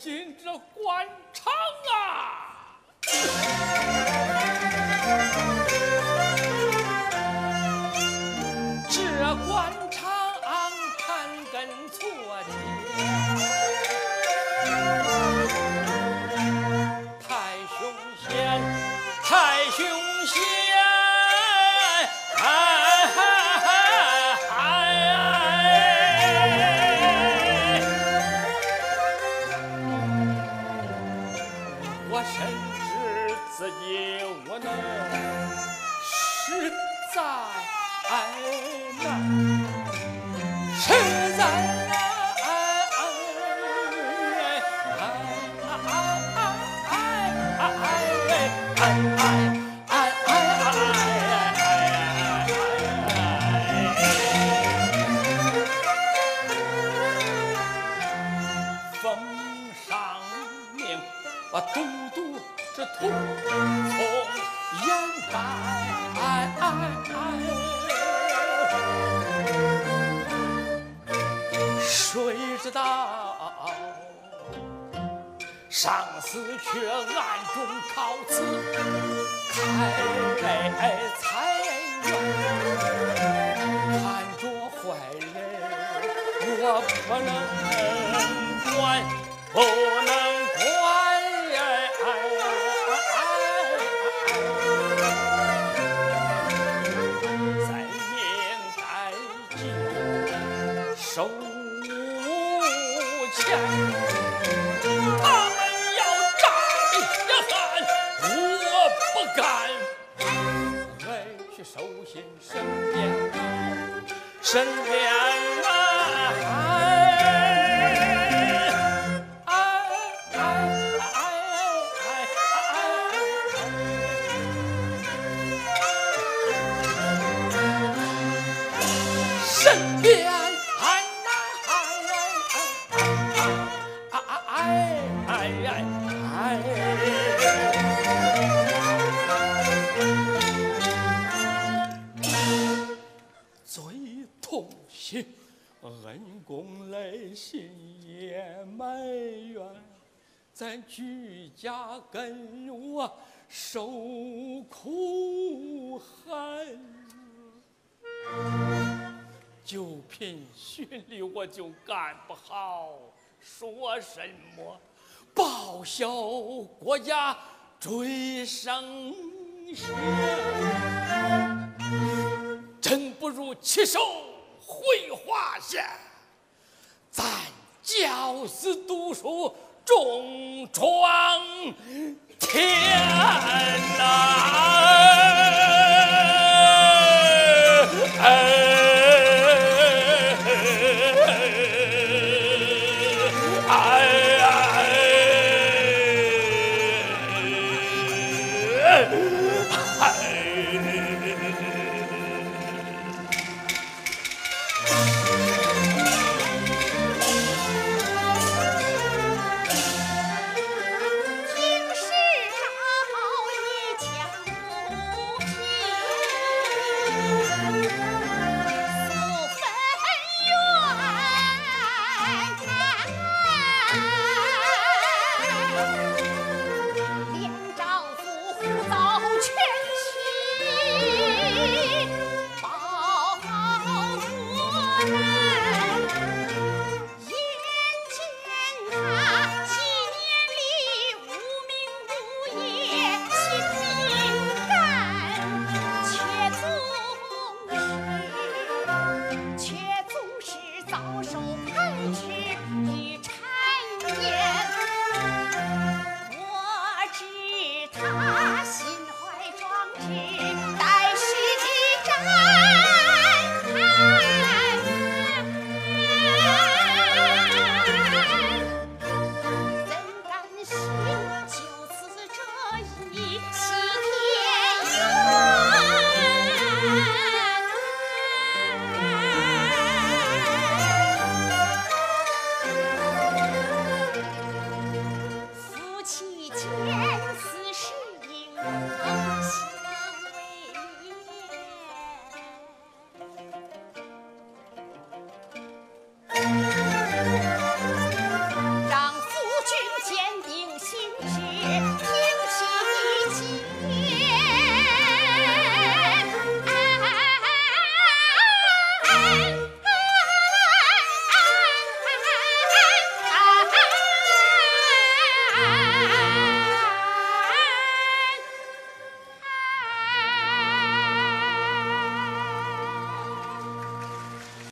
进这官场啊！这官场盘根错节，太凶险，太凶险！深知自己无能，实在难，我嘟嘟这土从掩盖，谁知道上司却暗中靠此开财源，看着坏人，我不能收，钱。他们要战也喊，我不干。委屈手心身边，身边痛心，恩公来信也埋怨，咱居家跟我受苦寒。就凭巡礼我就干不好，说什么报效国家追生险，真不如弃守回华夏，咱教师读书重创天呐！哎。Thank you. ah, ah.